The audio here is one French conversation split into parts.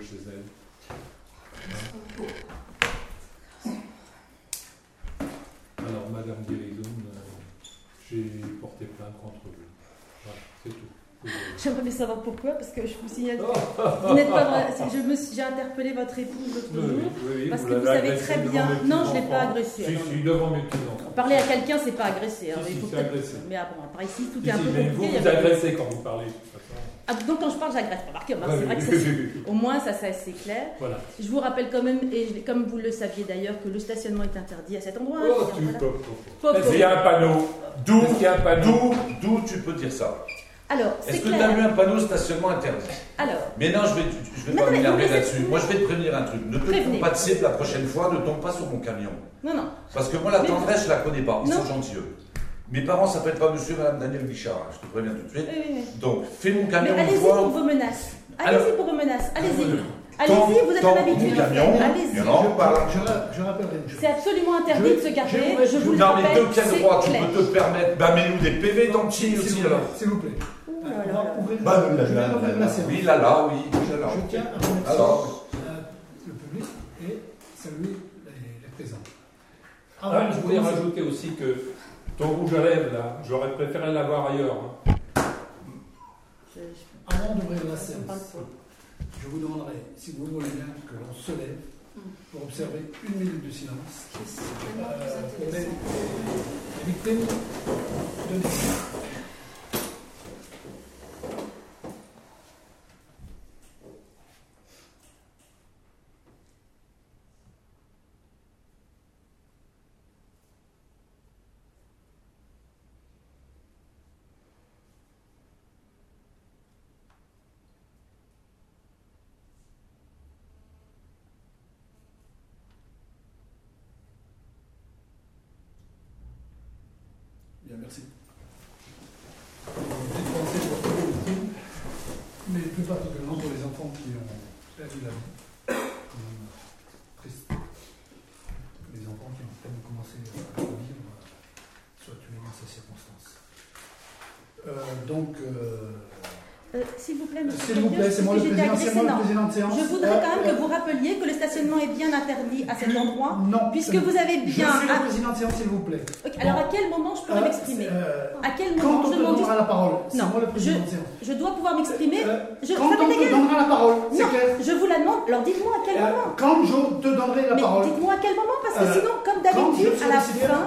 chez elle. Alors, Madame Guéridoun, euh, j'ai porté plainte contre vous. Voilà, c'est tout. J'aimerais bien savoir pourquoi, parce que je vous signale que vous n'êtes pas vrai. J'ai interpellé votre épouse l'autre jour. oui, oui, parce vous que vous savez agressé très bien- Non, je l'ai pas agressé, Si, si, devant mes petits-enfants. Parler à quelqu'un, c'est pas agresser. hein. Si, Il si, faut agressé. Mais ah bon, par ici, tout Si, est un si, peu mais vous, compliqué. vous agressez quand vous parlez, de toute façon. Ah, donc quand je parle, j'agresse. Ouais, c'est vrai que oui, au moins ça, ça c'est clair. Voilà. Je vous rappelle quand même, et comme vous le saviez d'ailleurs, que le stationnement est interdit à cet endroit. hein, Oh, veux tu voilà. pop, Pop, pop. Il y a un panneau. D'où, Est-ce qu'il y a un panneau d'où, d'où tu peux dire ça Alors, Est-ce que tu as eu un panneau stationnement interdit Alors, Mais non, je vais, je vais Non, pas m'énerver là-dessus. Moi, je vais te prévenir un truc. Ne te pas de cible la prochaine fois, ne tombe pas sur mon camion. non, non. Parce que moi, la tendresse, je la connais pas. Ils Non. sont gentils, eux. Mes parents s'appellent pas monsieur et madame Daniel Bichard, hein, je te préviens tout de suite. Oui, oui, oui. Donc, fais mon Mais camion une allez-y pour vos menaces. Allez-y pour vos menaces. Allez-y. Allez-y, vous êtes ton- un habitué. mon camion, Allez-y. il y en a un par- Je, je rappellerai une chose. C'est absolument interdit de se garer. je- Je vous le Non, mais rappelle. de quel c'est droit tu peux te permettre Bah, mets-nous des PV dans le vous aussi, alors. S'il vous plaît. Ouh là là va là. Bah, je séance. Oui, là, là, oui. là, là. Je tiens à remercier Alors. euh, le public et saluer les, les présents. Ah, je voulais rajouter aussi que ton rouge à lèvres, là, j'aurais préféré l'avoir ailleurs. hein. Avant d'ouvrir la pas. je vous demanderai, si vous voulez bien, que l'on se lève pour observer une minute de silence euh, pour les victimes de merci. Pensée pour tous les victimes, mais plus particulièrement pour les enfants qui ont perdu la vie. Que les enfants qui ont commencé à vivre soient tués dans ces circonstances. Euh, donc, euh, Euh, S'il vous plaît, monsieur s'il vous plaît, Cabios, c'est moi le président, moi le président de séance. Je voudrais quand même Euh, que vous rappeliez que le stationnement est bien interdit à cet endroit, Non, puisque vous avez Je bien. suis le président de séance, s'il vous plaît. Alors à quel moment je pourrais Euh, m'exprimer euh, À quel Quand moment on je te demande donnera la parole, c'est Non, moi le président je- de séance. Je dois pouvoir m'exprimer. Euh, Je- quand on te donnera la parole, c'est Non, clair. je vous la demande. Alors dites-moi à quel Euh, moment. quand je te donnerai la parole, dites-moi à quel moment, parce que Euh, sinon, comme quand je d'habitude, à la fin,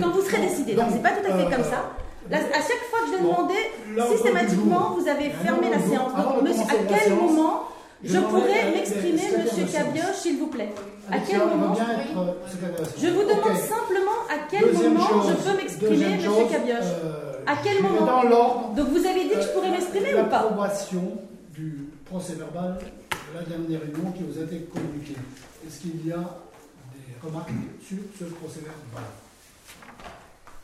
quand vous serez décidé, donc c'est pas tout à fait euh, comme ça. Là, à chaque fois que je demandé, l'ordre du systématiquement, vous avez fermé la séance. Donc, monsieur, à quel moment je pourrais m'exprimer, monsieur. Cabioche, s'il vous plaît? À quel moment euh. Je vous demande simplement à quel moment je peux m'exprimer, monsieur Cabioche. euh, À quel vais moment? Dans l'ordre. Donc vous avez dit que je pourrais euh, m'exprimer ou pas? L'approbation du procès verbal de la dernière réunion qui vous a été communiqué. Est-ce qu'il y a des remarques sur ce procès verbal?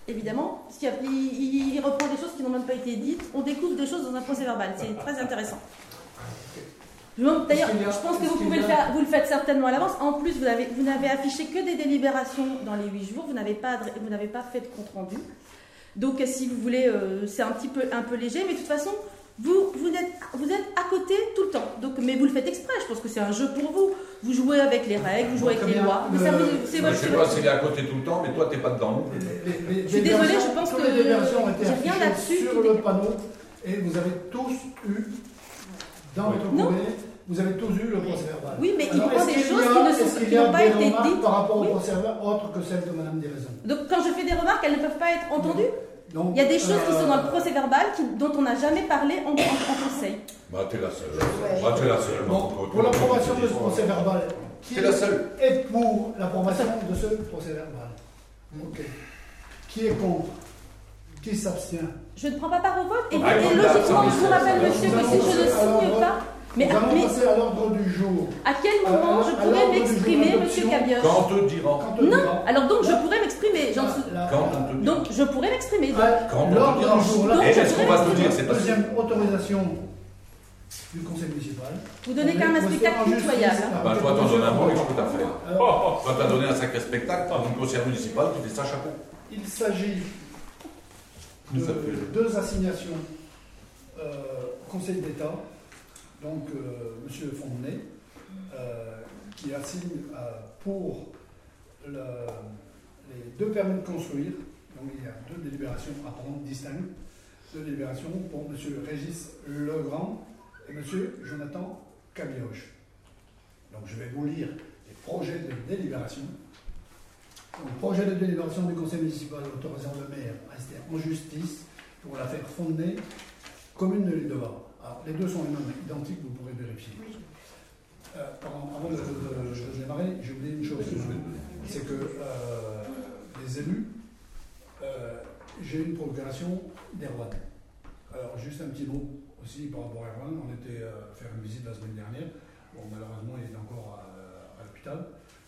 Évidemment, parce qu'il il, reprend des choses qui n'ont même pas été dites. On découvre des choses dans un procès verbal. C'est très intéressant. D'ailleurs, je pense que vous pouvez le faire. Vous le faites certainement à l'avance. En plus, vous avez, vous n'avez affiché que des délibérations dans les huit jours. Vous n'avez pas, vous n'avez pas fait de compte rendu. Donc, si vous voulez, euh, c'est un petit peu, un peu léger, mais de toute façon, vous, vous êtes, vous êtes à côté tout le temps. Donc, mais vous le faites exprès. Je pense que c'est un jeu pour vous. Vous jouez avec les règles, vous jouez avec les bien. lois. Mais ça vous- c'est Je votre- sais c'est pas s'il est à côté tout le temps, mais toi, t'es pas dedans non plus. Les- les- les Je suis désolée, je pense que les déviations ont été j'ai rien là-dessus sur le panneau et vous avez tous eu dans votre courrier, vous avez tous eu le procès verbal. Oui, mais il Alors, prend est-ce des choses a- qui n'ont pas été dites par rapport Oui. au procès verbal autres que celles de Madame Diraison? Donc, quand je fais des remarques, elles ne peuvent pas être entendues? Donc, Il y a des choses qui sont dans le euh, procès verbal qui- dont on n'a jamais parlé en, en- en conseil. Bah, t'es la seule. Bah, t'es la seule. Bon, pour l'approbation de ce procès verbal, qui T'es la seule. est pour l'approbation de ce procès verbal Ok. Qui est contre? Qui s'abstient? Je ne prends pas part au vote. Et, Ah, et logiquement, je vous rappelle, monsieur, que si je ne signe pas. Mais, Nous allons mais passer à l'ordre du jour. à quel moment Euh, je pourrais m'exprimer, monsieur Cabioche Quand on te dira. Quand on Non, alors donc je pourrais m'exprimer. Quand on te dira. Donc je pourrais m'exprimer. Quand on te l'ordre dira. du jour, là, Donc, Et je est-ce qu'on va te dire C'est pas deuxième autorisation du conseil municipal. Vous donnez quand même un spectacle pitoyable. là. Bah, toi, t'en donnes un bon, écoute, t'as fait. Euh, Toi, t'as donné un sacré spectacle par une conseillère municipale qui fait ça chapeau. Il s'agit de deux assignations euh, au Conseil d'État Donc, euh, M. Fontenay, euh, qui assigne euh, pour le- les deux permis de construire, donc il y a deux délibérations à prendre distinctes, deux délibérations pour M. Régis Legrand et M. Jonathan Cabioche. Donc, je vais vous lire les projets de délibération. Donc, projet de délibération du conseil municipal autorisant le maire à rester en justice pour l'affaire Fontenay, commune de l'île de Var. Alors, les deux sont les mêmes, identiques, vous pourrez vérifier. Euh, pardon, avant de, de- de démarrer, j'ai oublié une chose. C'est que euh, les élus, euh, j'ai une procuration d'Erwan. Alors, juste un petit mot aussi par rapport à Erwan. On était euh, faire une visite la semaine dernière. Bon, malheureusement, il est encore à, à l'hôpital.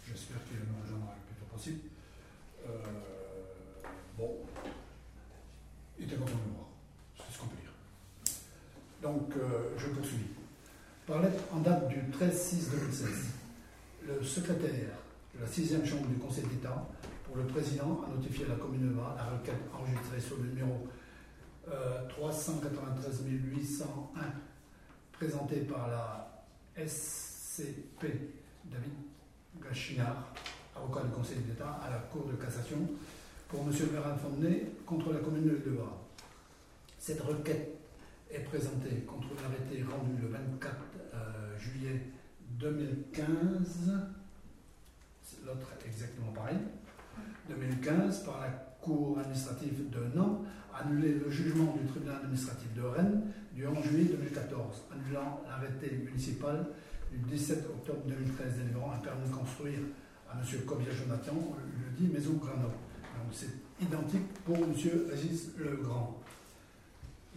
J'espère qu'il nous rejoindra le plus tôt possible. Euh, bon, il était content de me voir. C'est ce qu'on peut dire. Donc, euh, je poursuis. Par lettre en date du 13-6-2016, le secrétaire de la 6e chambre du Conseil d'État, pour le président, a notifié à la commune de Var la requête enregistrée sur le numéro euh, 393 801, présentée par la SCP David Gachinard, avocat du Conseil d'État, à la Cour de cassation pour M. Véran Fontenay contre la commune de Var. Cette requête est présentée contre l'arrêté rendu le 24 euh, juillet 2015. C'est L'autre exactement pareil. 2015 par la Cour administrative de Nantes, annulé le jugement du tribunal administratif de Rennes du 11 juillet 2014, annulant l'arrêté municipal du 17 octobre 2013 délivrant un permis de construire à M. Cobia Jonathan, le dit Maison Grenoble. Donc c'est identique pour M. Régis Legrand.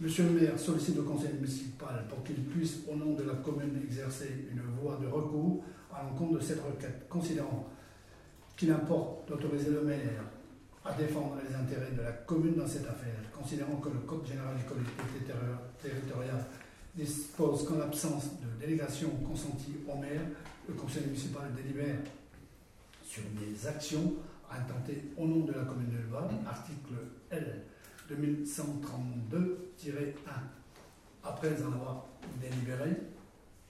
Monsieur le maire sollicite le conseil municipal pour qu'il puisse, au nom de la commune, exercer une voie de recours à l'encontre de cette requête, considérant qu'il importe d'autoriser le maire à défendre les intérêts de la commune dans cette affaire, considérant que le Code général des collectivités terri- territoriales dispose qu'en l'absence de délégation consentie au maire, le conseil municipal délibère sur des actions à intenter au nom de la commune de Val, article L 2132-1. Après en avoir délibéré,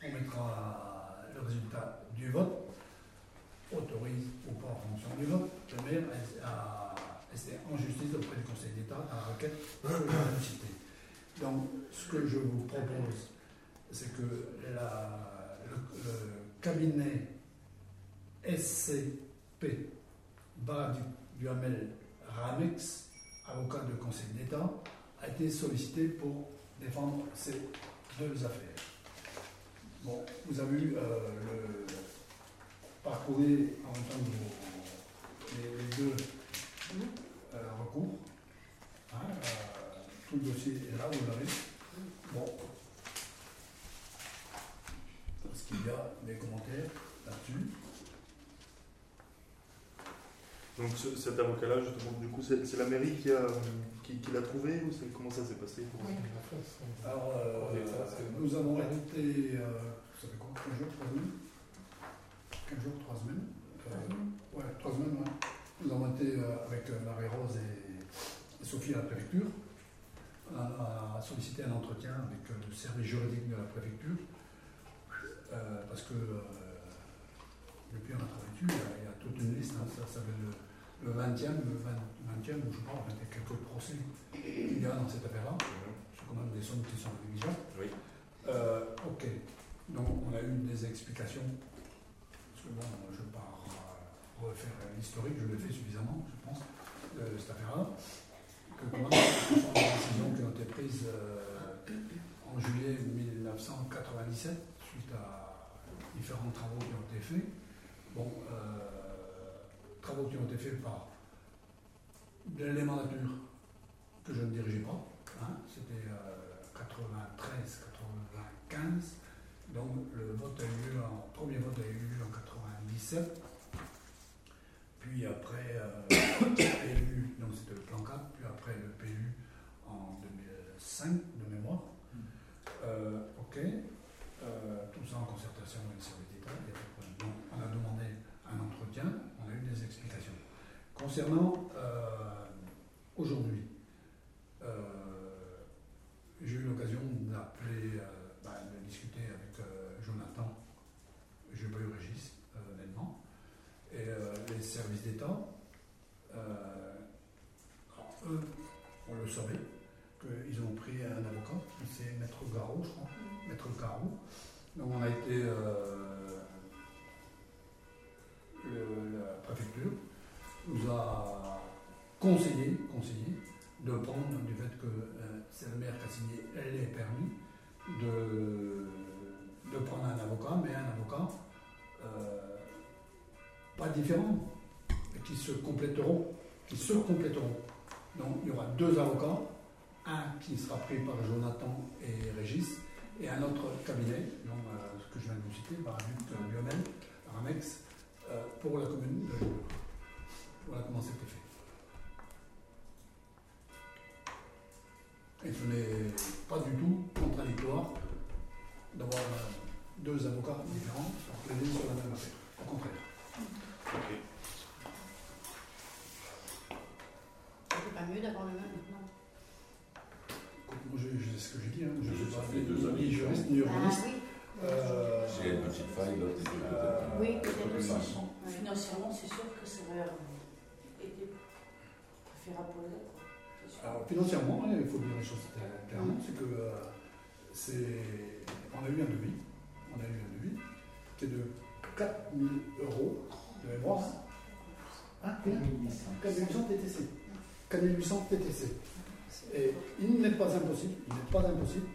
on mettra le résultat du vote, autorise ou pas en fonction du vote, le maire a resté en justice auprès du Conseil d'État la requête de citer. Donc, ce que je vous propose, c'est que la- le, cabinet SCP Bar du, Duhamel Ramex, avocat de Conseil d'État, a été sollicité pour défendre ces deux affaires. Bon, vous avez eu euh, le parcouru en même temps vos- les, les deux euh, recours. Hein, euh, tout le dossier est là, vous l'avez. Bon. Est-ce qu'il y a des commentaires là-dessus Donc ce- cet avocat-là, justement, du coup, c'est la mairie qui a qui, qui l'a trouvé ou comment ça s'est passé pour- Alors, euh, nous avons été, euh, vous savez quoi, 15 jours, 3 semaines 15 jours, 3 semaines Euh, Ouais, 3 semaines, ouais. Nous avons été euh, avec euh, Marie-Rose et, et Sophie à la préfecture. On a, a sollicité un entretien avec euh, le service juridique de la préfecture. Euh, parce que euh, depuis on a travaillé dessus, il y a, il y a toute une liste, hein, ça s'appelle le, le 20e, le 20, 20e, ou je en fait, il y a quelques procès qu'il y a dans cette affaire-là. C'est quand même des sommes qui sont négligeables. Oui. Euh, ok. Donc on a eu des explications. Parce que bon, je ne vais pas refaire l'historique, je l'ai fait suffisamment, je pense, de cette affaire-là. Que quand même, ce sont des décisions qui ont été prises euh, en juillet 1997 suite à différents travaux qui ont été faits. Bon, euh, travaux qui ont été faits par l'élément nature que je ne dirigeais pas. hein. C'était euh, 93-95. Donc le vote a eu en, premier vote a eu lieu en 97. Puis après, euh, le PLU, donc c'était le plan 4, puis après le PLU en 2005 de mémoire. Euh, ok. Euh, tout ça en concertation avec le Concernant euh, aujourd'hui, euh, j'ai eu l'occasion d'appeler, euh, bah, de discuter avec Jonathan, j'ai pas eu Régis, honnêtement, et les services d'État. eux, on le savait, qu'ils ont pris un avocat, qui c'est Maître Garot, je crois, Maître Garot. Donc on a été la préfecture nous a conseillé, conseillé de prendre du fait que euh, c'est le maire qui a signé les permis, de, prendre un avocat, mais un avocat euh, pas différent, qui se compléteront, qui se compléteront. Donc il y aura deux avocats, un qui sera pris par Jonathan et Régis, et un autre cabinet, euh, ce que je viens de vous citer, euh, Lionel, Ramex, pour la commune de. Voilà comment c'était fait. Et ce n'est pas du tout contradictoire d'avoir deux avocats différents pour plaider sur la même affaire. Au contraire. Ok. C'est pas mieux d'avoir le même maintenant. Moi, je, je sais ce que j'ai dit, hein. je ne suis pas fait deux années. ni juriste ni Ah urbaniste. oui. Euh, S'il y a une petite faille, l'autre était peut-être. Euh, Oui, peut-être aussi. Financièrement, c'est sûr que ça été Alors, financièrement, hein, il faut dire les choses cla- clairement, c'est que euh, c'est, on a eu un devis, on a eu un devis qui est de 4000 euros de mémoire. Hein, 4800 TTC. 4800 TTC. Et il n'est pas impossible, il n'est pas impossible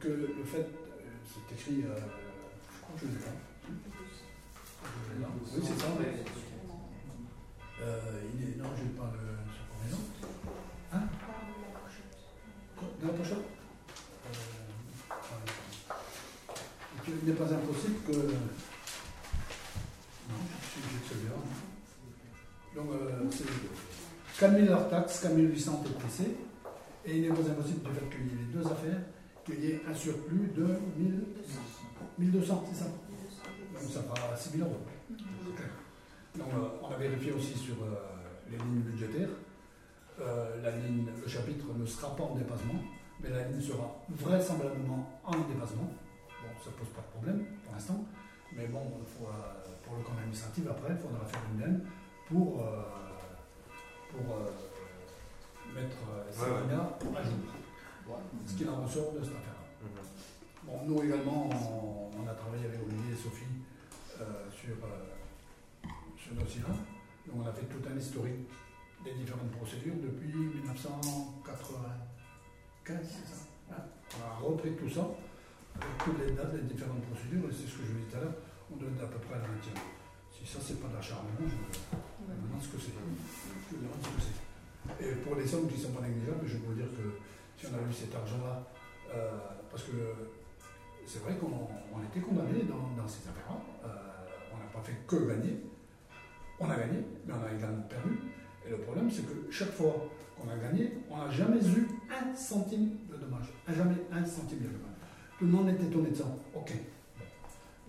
que le fait, euh, c'est écrit, euh, je crois que je l'ai là. Oui, c'est ça. Euh, il est, non, je n'ai pas le, sur combinaison. Hein Quoi Dans la pochette euh, qu'il n'est pas impossible que. Non, je suis obligé de celui-là. Donc, euh, c'est 4000 hors taxes, 4800 TTC. Et il n'est pas impossible du fait qu'il y ait les deux affaires, qu'il y ait un surplus de 1000 1200, c'est ça? Donc ça fera 6000 euros. On a vérifié aussi sur euh, les lignes budgétaires. Euh, la ligne, le chapitre ne sera pas en dépassement, mais la ligne sera vraisemblablement en dépassement. Bon, ça ne pose pas de problème pour l'instant, mais bon, faut, euh, pour le compte administratif, après, il faudra faire une laine pour, euh, pour euh, mettre ces Ouais, à jour. Voilà, ce qu'il en ressort de cette affaire. Mhm. Bon, nous également, on, on a travaillé avec Olivier et Sophie euh, sur ce dossier-là. On a fait tout un historique des différentes procédures depuis 1995, c'est ça hein On a repris tout ça, avec toutes les dates des différentes procédures, et c'est ce que je vous disais tout à l'heure, on donne à peu près la 20 Si ça, c'est pas de l'acharnement, je je me demande ce que c'est. Je me demande ce que c'est. Et pour les sommes qui ne sont pas négligeables, je peux vous dire que si on a eu cet argent-là, euh, parce que c'est vrai qu'on été condamné dans, dans ces affaires-là. Euh, on n'a pas fait que gagner. On a gagné, mais on a également perdu. Et le problème, c'est que chaque fois qu'on a gagné, on n'a jamais eu un centime de dommage. Jamais un centime de dommage. Tout le monde est étonné de ça. Ok.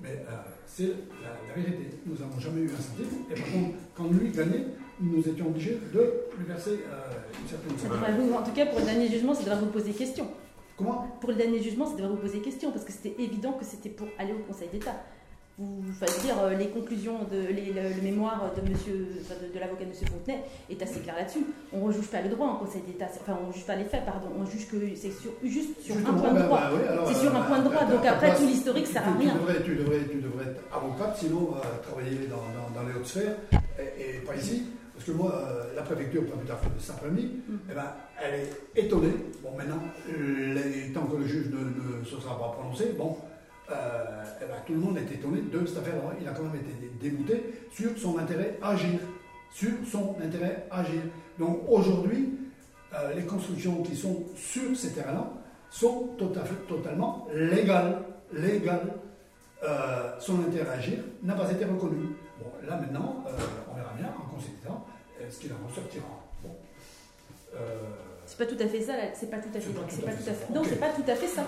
Mais euh, c'est la, la vérité. Nous n'avons jamais eu un centime. Et par contre, quand lui gagnait, nous étions obligés de lui verser euh, une certaine Ça somme. en tout cas, pour le dernier jugement, ça devrait vous poser question. Comment? Pour le dernier jugement, ça devrait vous poser question, parce que c'était évident que c'était pour aller au Conseil d'État. Vous, veux dire, euh, les conclusions, de, les- le, le mémoire de, monsieur, enfin, de, de l'avocat de M. Fontenay est assez clair là-dessus. On ne juge pas le droit en Conseil d'État, enfin, on ne juge pas les faits, pardon, on juge que c'est sur, juste sur un point de droit. C'est sur un point de droit, donc après, tout l'historique sert à rien. Tu devrais, tu, devrais, tu devrais être avocate, sinon euh, travailler dans, dans, dans les hautes sphères, et, et pas ici. Parce que moi, euh, la préfecture, pas plus tard que cet après-midi, Mm. eh ben, elle est étonnée. Bon, maintenant, les- tant que le juge ne, ne se sera pas prononcé, bon, euh, eh ben, tout le monde est étonné de cette affaire-là. Il a quand même été dé- dégoûté sur son intérêt à agir. Sur son intérêt à agir. Donc aujourd'hui, euh, les constructions qui sont sur ces terrains-là sont tout à fait, totalement légales. Légales. Euh, son intérêt à agir n'a pas été reconnu. Bon, là maintenant, on verra bien en euh, ce qu'il en ressortira. Bon. C'est pas tout à fait ça, c'est pas tout à fait, pas tout à. Non, c'est pas tout à fait ça.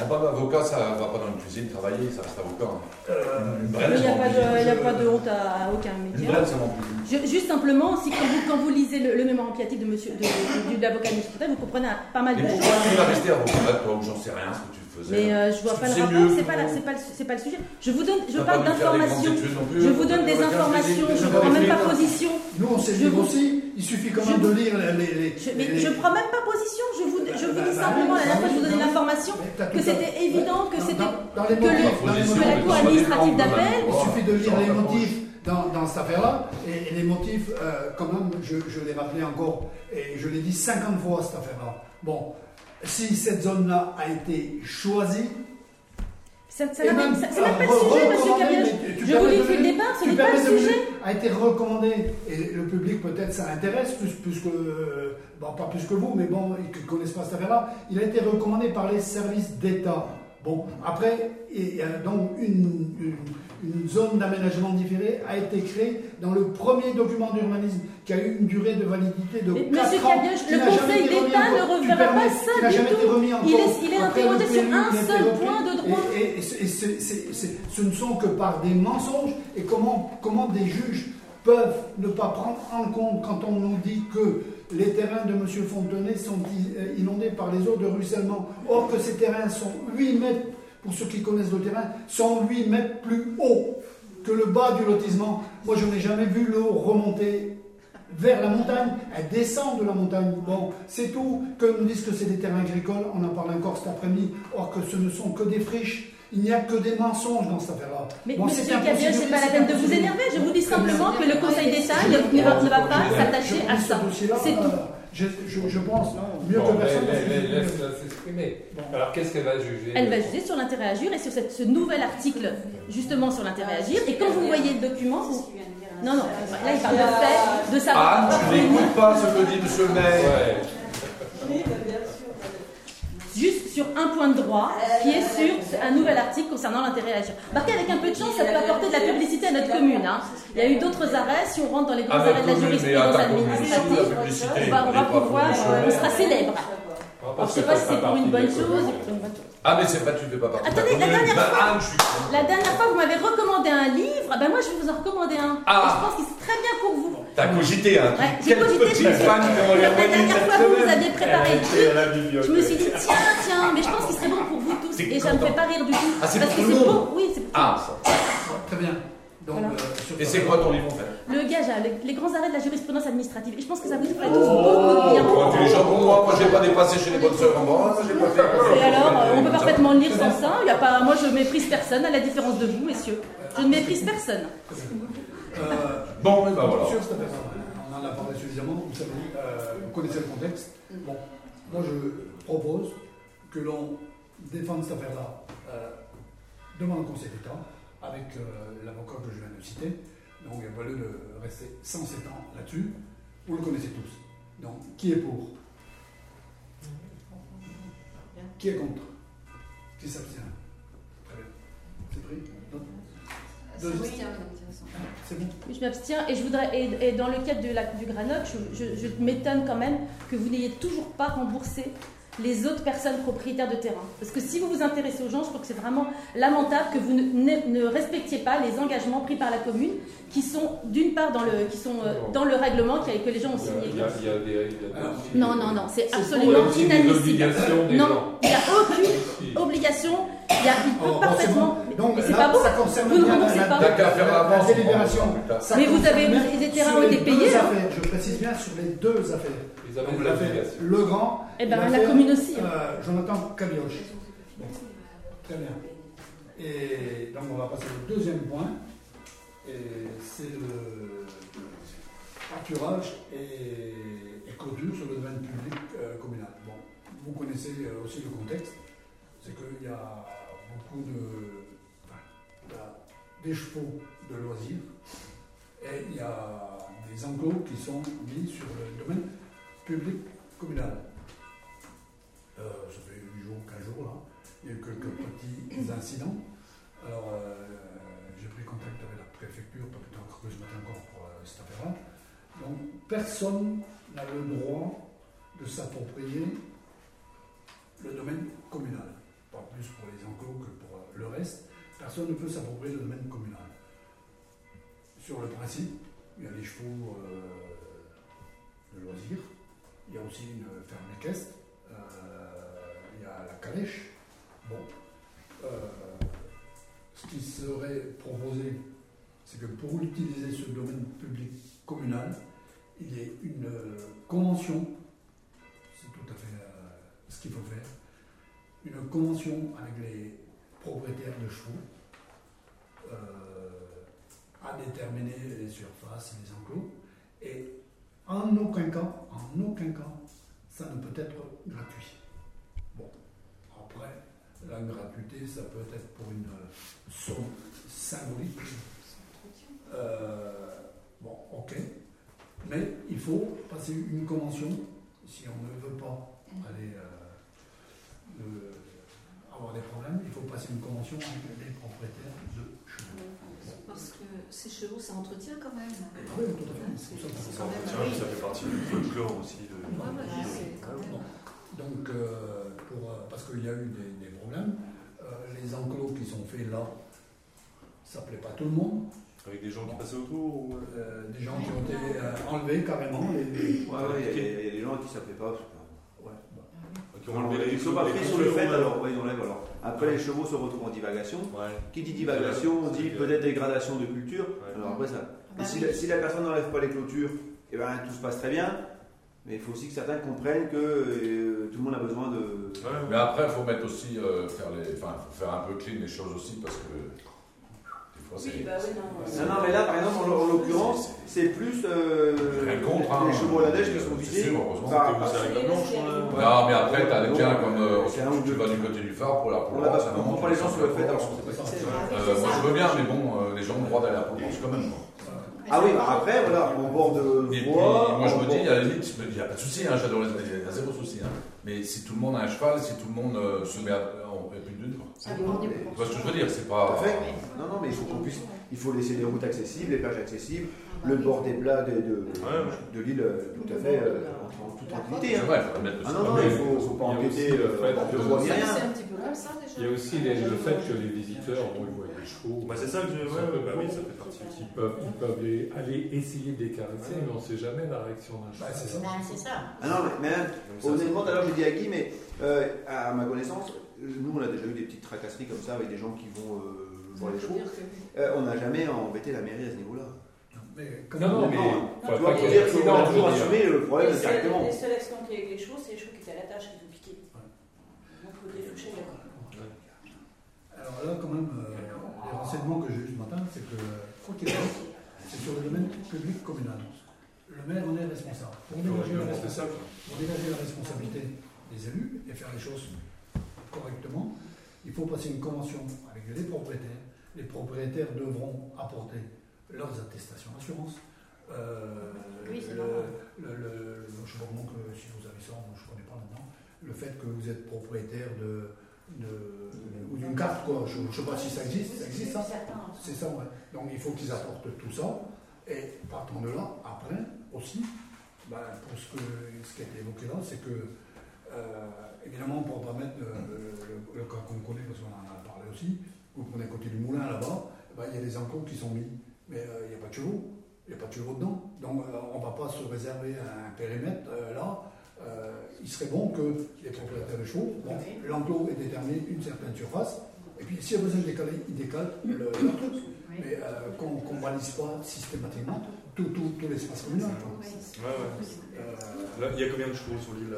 Un bon avocat, ça va pas dans une cuisine travailler, ça reste avocat. hein. Euh, brêle, Il n'y a, pas de- plus. il y a pas de honte à, à aucun métier. juste simplement, si quand vous, quand vous lisez le, le mémoire empiatique de monsieur de, de- de l'avocat administratif, vous comprenez pas mal de choses. pourquoi tu vas rester avocat, toi, ou j'en sais rien ce que tu faisais Mais euh, je vois pas le rapport, mieux c'est pas, pas, le- c'est pas le sujet. Je vous donne, je parle d'informations. Je hein, vous donne des informations, je ne prends même pas position. Je vous- aussi, il suffit quand je même de vous- lire les. les, les- Je, mais les- je prends même pas position, je vous, je vous Bah, dis bah, simplement, la bah, dernière fois, je vous donnais non. l'information que c'était évident que c'était dans- dans les que la cour administrative d'appel, de- Il suffit de lire les motifs dans, dans cette affaire-là, et, et les motifs, euh, quand même, je, je l'ai rappelé encore, et je l'ai dit 50 fois cette affaire-là. Bon, si cette zone-là a été choisie, ça, ça n'a même- même, ça- même pas sujet, monsieur Je vous dis de depuis le départ, ce n'est pas le sujet. a été recommandé, et le public peut-être ça intéresse, plus, plus que, euh, bon, pas plus que vous, mais bon, ils ne connaissent pas cette affaire-là, il a été recommandé par les services d'État. Bon, après, il y a donc une, une- une zone d'aménagement différé a été créée dans le premier document d'urbanisme qui a eu une durée de validité de Mais 4 monsieur ans. Qui le Conseil d'État ne reverra pas ça du jamais été tout. remis en Il est- il est interrogé sur un seul point de droit. Et, ce ne sont que par des mensonges. Et comment, comment des juges peuvent ne pas prendre en compte quand on nous dit que les terrains de M. Fontenay sont euh, inondés par les eaux de ruissellement, or que ces terrains sont 8 mètres, pour ceux qui connaissent le terrain, sont 8 mètres plus hauts que le bas du lotissement. Moi, je n'ai jamais vu l'eau remonter vers la montagne, elle descend de la montagne. Bon, c'est tout. Que nous disent que c'est des terrains agricoles, on en parle encore cet après-midi, or que ce ne sont que des friches. Il n'y a que des mensonges dans cette affaire-là. Mais Bon, monsieur Cabiage, c'est pas la peine de vous énerver. Je vous dis simplement que le Conseil d'État ne, va, pas s'attacher à ça. C'est tout. Je, je, je pense mieux Bon, que personne. laisse- Laisse-la s'exprimer. Alors qu'est-ce qu'elle va juger Elle va juger sur l'intérêt à agir et sur cette- ce nouvel article justement sur l'intérêt à agir. Et quand vous voyez le document, vous... non, non, là il parle de fait, de savoir. Anne, tu n'écoutes pas ce que dit monsieur le sur un point de droit qui est sur un nouvel article concernant l'intérêt à agir. Marquez avec un peu de chance, ça peut apporter de la publicité à notre commune. hein. Il y a eu d'autres arrêts, si on rentre dans les grands Ah, arrêts de la jurisprudence administrative, on va, on va pouvoir, euh, on sera célèbre. Je sais pas si c'est pour une bonne chose ou pour une bonne chose. Ah, mais c'est pas, tu fais pas partie de Attendez, la commune. dernière fois- Anne, je suis con. La dernière fois, vous m'avez recommandé un livre, ben moi je vais vous en recommander un. Ah. Et je pense qu'il c'est très bien pour vous. T'as cogité, hein. Ouais, j'ai Quel cogité, je me La dernière fois, vous, vous aviez préparé le truc. la. Je me suis dit, tiens, tiens, mais je pense qu'il serait bon pour vous tous. Et ça ne me fait pas rire du tout. Ah, c'est parce pour que tout le c'est monde. pour. Oui, c'est pour Ah, Très bien. Donc, Voilà. euh, et c'est quoi ton livre en fait Le GAJA, le- les grands arrêts de la jurisprudence administrative. Et je pense que ça vous ferait tous beaucoup de bien. Es gens pour moi, moi j'ai pas dépassé chez les bonnes sœurs en bas, moi j'ai pas fait. Et alors, euh, on peut parfaitement lire sans ça. Il y a pas, moi, je méprise personne, à la différence de vous, messieurs. Je ne méprise personne. Euh, Bon, mais bah voilà. Sur cette affaire, on en a parlé suffisamment, vous savez, euh, vous connaissez le contexte. Bon, moi je propose que l'on défende cette affaire-là euh, devant le Conseil d'État, avec euh, l'avocat que je viens de citer. Donc il n'y a pas lieu de rester 107 ans là-dessus. Vous le connaissez tous. Donc, qui est pour? Qui est contre? Qui s'abstient? Très bien. C'est pris? Non Oui, bon Je m'abstiens et je voudrais et, et dans le cadre de la, du Granoc, je, je- je m'étonne quand même que vous n'ayez toujours pas remboursé les autres personnes propriétaires de terrain. Parce que si vous vous intéressez aux gens, je crois que c'est vraiment lamentable que vous ne, ne- ne respectiez pas les engagements pris par la commune, qui sont d'une part dans le, qui sont, euh, dans le règlement qui que les gens ont signé. il y a, il y a des. il y a des- Alors, Non, non, non, c'est absolument inadmissible. Non, il n'y a aucune obligation. Il, y a, il peut Oh, parfaitement. Donc, mais c'est pas bon. ça concerne Vous ne remboursez pas. La- délibération. Mais vous avez- les terrains ont été payés. Je précise bien sur les deux affaires. Ils avaient Donc, Grand. Eh ben, la commune aussi, hein. euh, Jonathan Cabioche. Bon, Très bien. Et donc, on va passer au deuxième point. Et c'est le pâturage et, et clôture sur le domaine public euh, communal. Bon, vous connaissez euh, aussi le contexte. C'est qu'il y a beaucoup de. enfin, il y a des chevaux de loisirs et il y a des enclos qui sont mis sur le domaine public communal. Euh, ça fait 8 jours, 15 jours là. Il y a eu quelques petits incidents. Alors, euh, j'ai pris contact avec la préfecture, pas plus tard que ce matin encore pour euh, cette affaire-là. Donc, personne n'a le droit de s'approprier le domaine communal. Pas plus pour les enclos que pour le reste, personne ne peut s'approprier le domaine communal. Sur le principe, il y a les chevaux euh, de loisirs, il y a aussi une ferme équestre, euh, il y a la calèche. Bon. Euh, ce qui serait proposé, c'est que pour utiliser ce domaine public communal, il y ait une euh, convention, c'est tout à fait ce qu'il faut faire, une convention avec les propriétaires de chevaux à déterminer les surfaces les enclos. Et en aucun cas, en aucun cas, ça ne peut être gratuit. Bon, après, la gratuité, ça peut être pour une euh, somme symbolique. Euh, bon, ok. Mais il faut passer une convention si on ne veut pas euh, avoir des problèmes. Il faut passer une convention avec les propriétaires de. Parce que ces chevaux, ça entretient quand même. Ah oui, tout à fait. C'est ça quand même- fait partie du folklore aussi. De... Ouais, quand même. Donc, euh, pour, euh, parce qu'il y a eu des, des problèmes, euh, les enclos qui sont faits là, ça plaît pas tout le monde. Avec des gens qui passaient autour ou... Euh, des gens qui ont été euh, enlevés carrément. Ouais, ouais, il y, a- il y a des gens qui je sais pas. Qui ont enlevé Ils sont pas pris sur le fait, alors ouais, ils enlèvent alors. Après, les chevaux se retrouvent en divagation. Ouais. Qui dit divagation Ouais, dit peut-être dégradation de culture. Ouais. Alors après ça. Bah Et si, oui. la, si la personne n'enlève pas les clôtures, eh ben, tout se passe très bien. Mais il faut aussi que certains comprennent que euh, tout le monde a besoin de. Ouais, Mais après, il faut mettre aussi, euh, faire les, enfin, faut faire un peu clean les choses aussi parce que. Oui, bah oui, non. Non, non, mais là, par exemple, en, en l'occurrence, c'est plus euh, contre, hein. les chevaux à la neige qui sont C'est visés. sûr, heureusement. avec la blanche, on a- Ouais. Non, mais après, t'as des cas comme euh, tu vas du côté du phare pour la un moment, on prend les gens sur le fait, alors pas. C'est vrai. Euh, moi je veux bien, mais bon, euh, les gens ont le droit d'aller à la Provence quand même. Ah oui, bah après, voilà, on bord de Et puis, voie. moi je me dis, bord- à la limite, il n'y a pas de souci, hein, j'adore les il y a zéro souci. Hein. Mais si tout le monde a un cheval, si tout le monde euh, se met à, on fait plus d'une. quoi. Ça dépend des Tu vois ce que je veux dire C'est Tout pas. fait. Non, non, mais il faut qu'on puisse. Il faut laisser des routes accessibles, les plages accessibles, le bord des plats de, de, Ouais, ouais. de l'île euh, tout à fait euh, en, en toute tranquillité. Hein. le Ah non, non, il faut, faut pas euh, bord de ni C'est rien. Il y a aussi les- le fait que les visiteurs, bon, ils voient les chevaux. Bah, c'est ça que je. Ouais, ouais, bah oui, ça fait partie. Ils peuvent, ils peuvent les- aller essayer de les caresser, mais on ne sait jamais la réaction d'un Bah, cheval. c'est ça. C'est ça. Ah non, mais, honnêtement, c'est- d'ailleurs, j'ai dit à Guy, mais euh, à ma connaissance, nous, on a déjà eu des petites tracasseries comme ça avec des gens qui vont euh, voir les chevaux. Euh, on n'a jamais embêté la mairie à ce niveau-là. Non, non, Non, mais. non, faut Tu pas vois, pour dire qu'on a toujours assumé le problème Les directement. Les seuls accidents qu'il y a eu avec les chevaux, c'est les chevaux qui étaient à l'attache qui ont piqué. Donc, côté Fouché, d'accord. Alors là, quand même, euh, les renseignements que j'ai eu ce matin, c'est que, quoi qu'il arrive, c'est sur le domaine public communal. Le maire en est responsable. Pour dégager la, responsable, pour dégager la responsabilité des élus et faire les choses correctement, il faut passer une convention avec les propriétaires. Les propriétaires devront apporter leurs attestations d'assurance. Euh, Oui, c'est le, le, le- je comment que si vous avez ça, je ne connais pas maintenant. Le fait que vous êtes propriétaire de, de- ou d'une carte, quoi. Je ne sais pas si ça existe. Ça existe ça Certains. c'est ça, ouais. Donc il faut qu'ils apportent tout ça. Et partant de là, après aussi, ben, pour ce, que, ce qui a été évoqué là, c'est que, euh, évidemment, pour ne pas mettre euh, le, le- le cas qu'on connaît, parce qu'on en a parlé aussi, vous prenez à côté du moulin là-bas, ben, il y a des enclos qui sont mis, mais euh, il n'y a pas de chevaux. Il n'y a pas de chevaux dedans. Donc euh, on ne va pas se réserver un périmètre euh, là. Euh, il serait bon que les propriétaires de chevaux, bon, l'enclos est déterminé une certaine surface, et puis s'il y a besoin de décaler, ils décalent le, leur truc. Mais euh, qu'on ne balise pas systématiquement tout, tout, tout l'espace communal. Ouais, ouais. Euh, il y a combien de chevaux sur l'île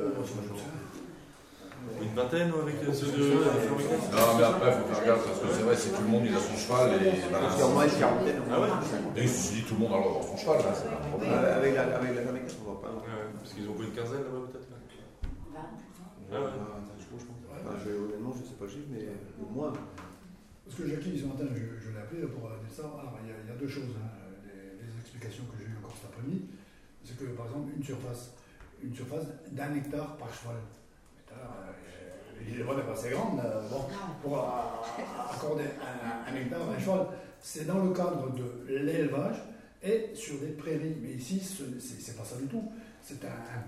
Une vingtaine avec ceux de Non, mais après, il faut faire gaffe parce que c'est vrai, si tout le monde il a son cheval et. Parce qu'il y a au moins une quarantaine. Ah ouais Et si tout le monde a son cheval, là, c'est pas un problème. Euh, Avec la avec la famille, on voit pas. parce qu'ils ont pas une quinzaine là-bas peut-être là. Bah, Ah ouais. Ah, je je je, honnêtement, je sais pas le chiffre, mais au moins. Parce que Jackie, ce matin, je, je l'ai appelé pour euh, dire ça. Alors, il y, a, il y a deux choses, hein, des, des explications que j'ai eues encore cet après-midi. C'est que, par exemple, une surface, une surface d'un hectare par cheval. Euh, L'île n'est pas assez grande. bon, pour accorder un, un hectare à un cheval, c'est dans le cadre de l'élevage et sur des prairies. Mais ici, ce- c'est pas ça du tout. C'est un, un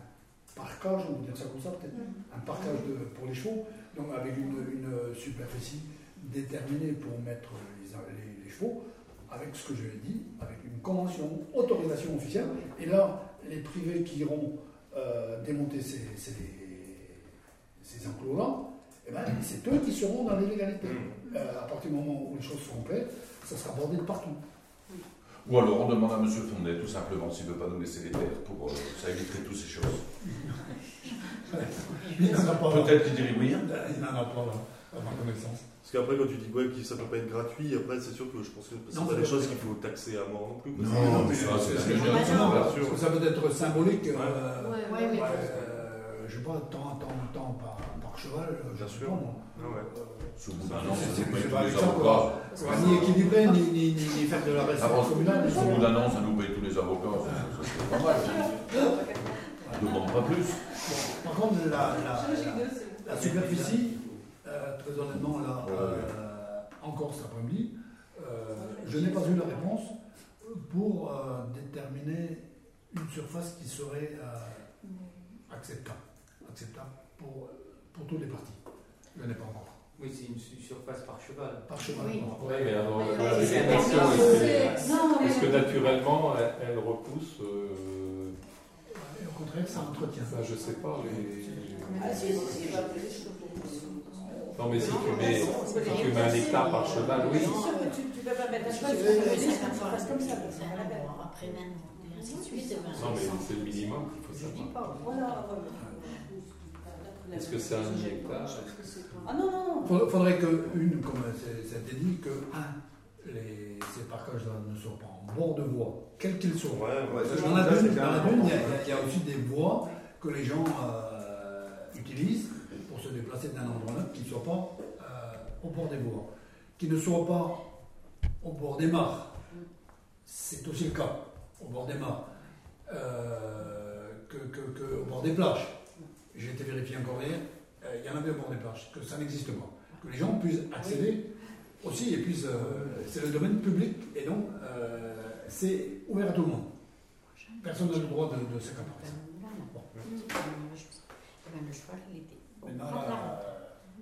parcage, on peut dire ça comme ça peut-être, un parcage de- pour les chevaux, donc avec une, une superficie déterminée pour mettre les, les- les chevaux, avec ce que je l'ai dit, avec une convention, autorisation officielle, et là, les privés qui iront euh, démonter ces, ces, ces enclos-là, eh ben, c'est eux qui seront dans l'illégalité. Mm. Euh, à partir du moment où les choses seront claires, ça sera bordé de partout. Ou alors on demande à M. Fondet tout simplement s'il ne veut pas nous laisser les terres pour euh, ça éviterait toutes ces choses. Peut-être qu'il dirait oui. hein. Il n'en a pas là, à ma connaissance. Parce qu'après, quand tu dis ouais, que ça peut pas être gratuit, après, c'est sûr que je pense que c'est pas des choses qu'il faut taxer à mort non plus. quoi. Non, mais C'est- ça, c'est. Ça peut être symbolique. euh, Ouais, ouais, oui. Je sais pas, tant, tant, tant par, par cheval, euh, je Bien sais sûr. pas moi. Ah ouais. Euh, Sous bout d'un C'est- pas pas ni équilibrer, ni, ni, ni, ni faire de la restauration communale. Sous bout d'un an, ça nous paye tous les avocats. ça, ça, c'est pas mal. On ne demande pas plus. Par contre, la, la, la, la superficie, euh, très honnêtement, là, Ouais, euh, encore cet après-midi, euh, je n'ai pas eu la réponse pour euh, déterminer une surface qui serait euh, acceptable, acceptable pour, pour tous les partis. Je n'ai pas encore. Oui, c'est une su- surface par cheval. Par cheval. Oui. Oui, mais alors, c'est végétation, un est-ce que- peu- Non, mais- est-ce que naturellement, elle, elle repousse euh, Et au contraire, ça entretient. Enfin, je sais pas, les... Ah, si. Non, mais si tu mets, si tu mets un hectare par cheval, oui. C'est sûr que tu, tu peux pas mettre un cheval Oui, oui, liste, ça fasses comme ça. parce après même, et ainsi de suite. Non, mais c'est le minimum qu'il faut Je dis savoir. voilà. Est-ce que c'est un hectare Ah non, non, non. Il faudrait que, une, comme ça a été dit, que, un, les, ces parcages-là ne soient pas en bord de voie, quels qu'ils soient. Ouais, Ouais, Dans la dune, dans la clair. dune, il y, a- il y a aussi des voies que les gens euh, utilisent pour se déplacer d'un endroit à l'autre qui ne soient pas euh, au bord des voies, qui ne soient pas au bord des mares. C'est aussi le cas, au bord des mares, euh, que, que- que au bord des plages. J'ai été vérifié encore hier, euh, il y en avait au bord des plages, que ça n'existe pas. Que les gens puissent accéder aussi, et puis euh, c'est le domaine public, et donc euh, c'est ouvert à tout le monde. Personne n'a le droit de, de s'accaparer. Bon. Même le cheval, il était. Maintenant, la,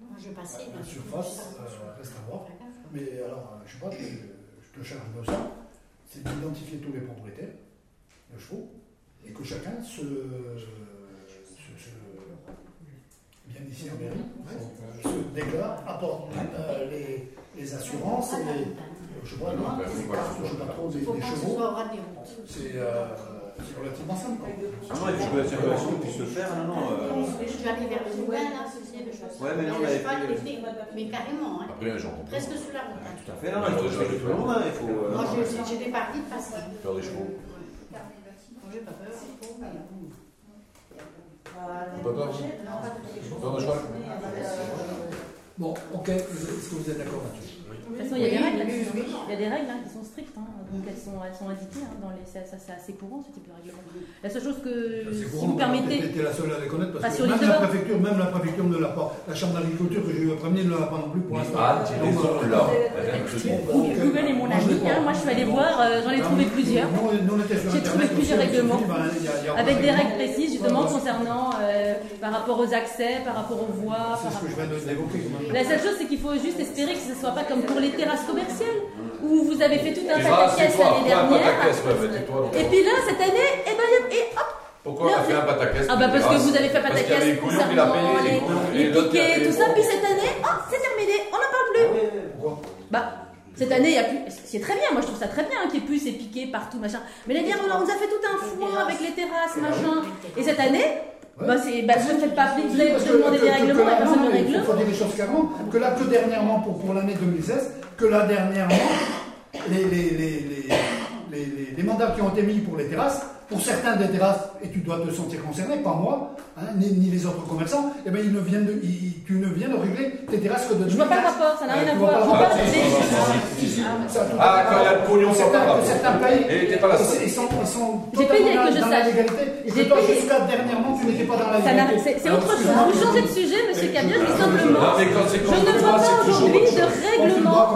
Moi, je passais. la ben, surface euh, reste à voir. Mais alors, je sais pas, je, je te charge de ça, c'est d'identifier tous les propriétaires de chevaux et que chacun se, se- se- en mairie, se déclare, apporte euh, les, les assurances et les, je sais pas, Non, ben, les cartes, ce je sais soit pas trop, des, des ce chevaux. C'est euh, c'est relativement simple. quoi. Non, et puis que la circulation puisse se faire, non, non. euh, Je suis allée vers le Louvain, là, sais, le cheval. Ouais, mais non, le mais- mais carrément, hein, Après, j'en comprends. presque sous la route. hein. Tout à fait, non, non, il faut le monde, hein, il faut. euh, Moi, des parties de passer. Faire des chevaux. J'ai pas peur. Pas peur Non, pas cheval Bon, ok, est-ce que vous êtes d'accord là-dessus De toute façon, il y a des règles là-dessus. hein. Il y a des règles hein, qui sont strictes, hein. Donc elles sont, elles sont indiquées hein, dans les. Ça, ça, c'est assez courant ce type de règlement. La seule chose que, si vous permettez, T'es la seule à les connaître parce que même la préfecture, même la préfecture ne l'a pas. La chambre d'agriculture que j'ai eu à prévenir ne l'a pas non plus pour l'instant. Ah, tu les Google est mon ami. hein. Moi, je suis allée voir, euh, j'en ai trouvé plusieurs. J'ai trouvé plusieurs règlements. Avec des de règles précises justement concernant euh, par rapport aux accès, par rapport aux voies. C'est ce que je viens de- d'évoquer. La seule chose, c'est qu'il faut juste espérer que ce ne soit pas comme pour les terrasses commerciales, où vous avez fait tout un Ah, l'année dernière. Et puis là, cette année, eh ben, et hop, Pourquoi on a fait un pataquès Ah bah parce que vous avez fait Parce qu'il y avait pataquès les couillons qui les et piquets, tout ça, puis cette année, oh, c'est terminé, on n'en parle plus. Pourquoi Bah, cette année, il y a plus. C'est très bien, moi je trouve ça très bien qu'il n'y ait plus ces piquets partout, machin. Mais l'année dernière, on nous a fait tout un foin avec les terrasses, machin. Et cette année, bah, c'est, bah, vous ne faites pas appeler, vous avez demandé des règlements, et personne ne règle. Il faut dire les choses clairement. Que là, que dernièrement, pour, pour l'année 2016, que là, dernièrement, les, les, les, les, mandats qui ont été mis pour les terrasses, pour certains des terrasses, et tu dois te sentir concerné, pas moi, hein, ni, ni les autres commerçants, eh ben, ils ne viennent de, ils- tu ne viens de régler tes terrasses que de Je vois pas le 2015. rapport, ça n'a rien Euh, à voir. vois Je pas vois le pas rapport. des- Si, si, ça a tout à Ah, fait quand il y a le pognon, ça pas. Certains payent. Et il pas là. Et Ils sont, ils sont J'ai totalement payé, que je dans la sache. légalité. J'ai Et payé. jusqu'à dernièrement, tu n'étais pas dans la Ça n'a- légalité. C'est autre chose. Vous changez de sujet, monsieur Cabia, je dis simplement. Je ne vois pas aujourd'hui de règlement.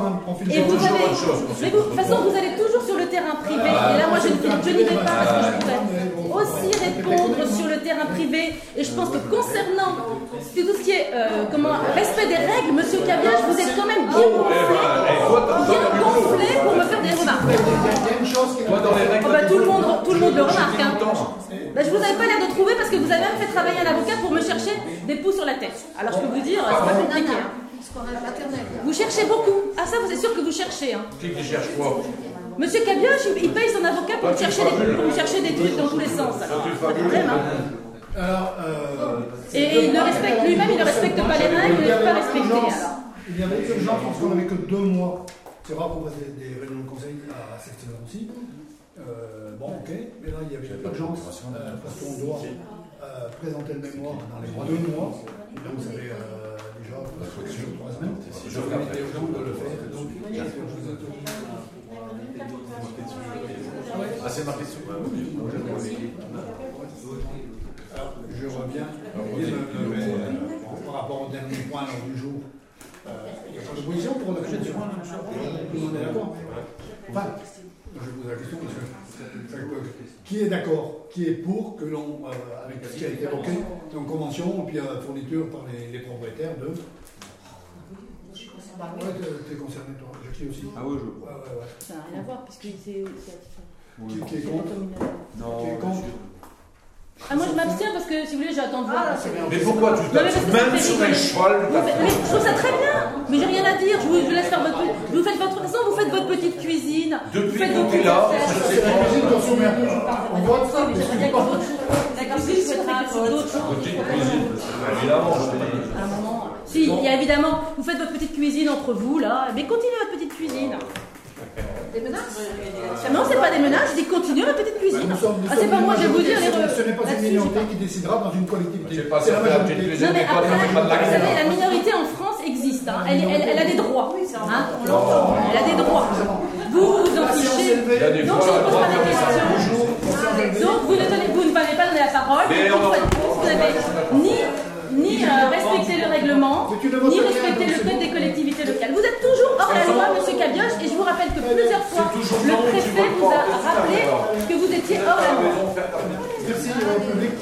Et vous vous, de pas toute façon, vous allez le terrain privé. Et là, moi, je, je n'y vais pas parce que je pourrais aussi répondre sur le terrain privé. Et je pense que concernant tout ce qui est euh, comment, respect des règles, monsieur Caviage, vous êtes quand même bien toi, bien gonflé pour me faire des remarques. Oh, bah, tout le monde, tout le monde le remarque. hein. Bah, je vous avais pas l'air de trouver parce que vous avez même fait travailler un avocat pour me chercher des poux sur la tête. Alors je peux vous dire, c'est pas compliqué. hein. Vous cherchez beaucoup. Ah ça, vous êtes sûr que vous cherchez. Hein. Qui qui cherche quoi Monsieur Cabioche, il paye son avocat pour me chercher des, pour me chercher des trucs dans tous les sens. Alors, pas de problème. Hein. Alors, euh, Et il ne respecte lui-même, il ne respecte pas les règles, il ne peut pas respecter. Alors. Il y avait urgence parce qu'on n'avait que deux mois. C'est rare qu'on fasse des, des réunions de conseil à cette saison aussi. Euh, bon, ok, mais là il y avait urgence euh, parce qu'on doit euh, présenter le mémoire dans les deux mois. Donc fait euh, déjà trois semaines. Je urgent de le faire. Donc, Ah, c'est marqué dessus. Alors, je reviens le- le- le- par rapport au dernier point lors du jour. Euh, Il n'y a pas d'opposition pour la commission. Tout le monde est d'accord Enfin, je pose la question parce que euh, qui est d'accord Qui est pour que l'on, euh, avec ce qui a été évoqué, donc convention et puis euh, fourniture par les, les propriétaires de. Ouais, t'es- concerné toi, Jackie aussi. Ah oui, je ouais, ouais. Ça n'a rien à voir puisque c'est. Qui, qui est contre Qui est contre Ah, moi je m'abstiens parce que si vous voulez, j'attends de voir. Mais pourquoi tu Non, ça même sur un cheval mais je trouve ça très bien, mais j'ai rien à dire. Je vous, je laisse faire votre. Vous faites votre. De toute façon, vous faites votre petite cuisine. Depuis vous faites est là, je sais pas. Cuisine de sommaire. On vote ça, Oui, mais je d'autres choses. Moment. Si, il y a évidemment, vous faites votre petite cuisine entre vous là, mais continuez votre petite cuisine. Des menaces Non, c'est pas des menaces, je dis continuez votre petite cuisine. Nous sommes- nous Ah, c'est pas moi, je vais vous dire Ce n'est pas une minorité qui décidera dans une collectivité. C'est pas C'est ça, la majorité. Non mais après, vous savez, la minorité en France existe. hein. Elle, elle- elle a des droits. hein. On l'entend. Elle a des droits. Vous vous en fichez. Donc je vous pose pas de la faire ça. question. Donc vous ne, donnez, vous ne m'avez pas donné la parole. Mais Donc, vous n'avez ni, ni euh, respecté le règlement, ne ni respecté le code des collectivités locales. Vous êtes toujours hors la loi, Monsieur Cabioche, et je vous rappelle que plusieurs fois, le préfet vous a rappelé que vous étiez hors la loi. Merci, public.